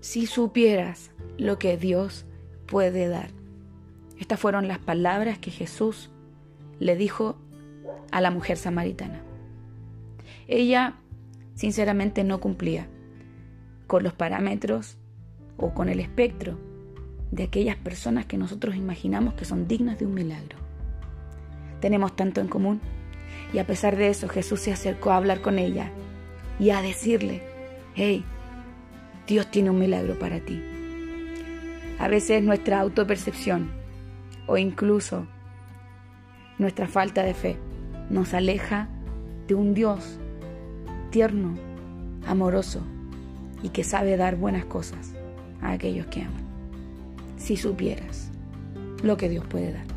si supieras lo que Dios puede dar. Estas fueron las palabras que Jesús le dijo a la mujer samaritana. Ella sinceramente no cumplía con los parámetros o con el espectro de aquellas personas que nosotros imaginamos que son dignas de un milagro. Tenemos tanto en común y a pesar de eso Jesús se acercó a hablar con ella y a decirle, hey, Dios tiene un milagro para ti. A veces nuestra autopercepción o incluso nuestra falta de fe nos aleja de un Dios tierno, amoroso y que sabe dar buenas cosas a aquellos que aman. Si supieras lo que Dios puede dar.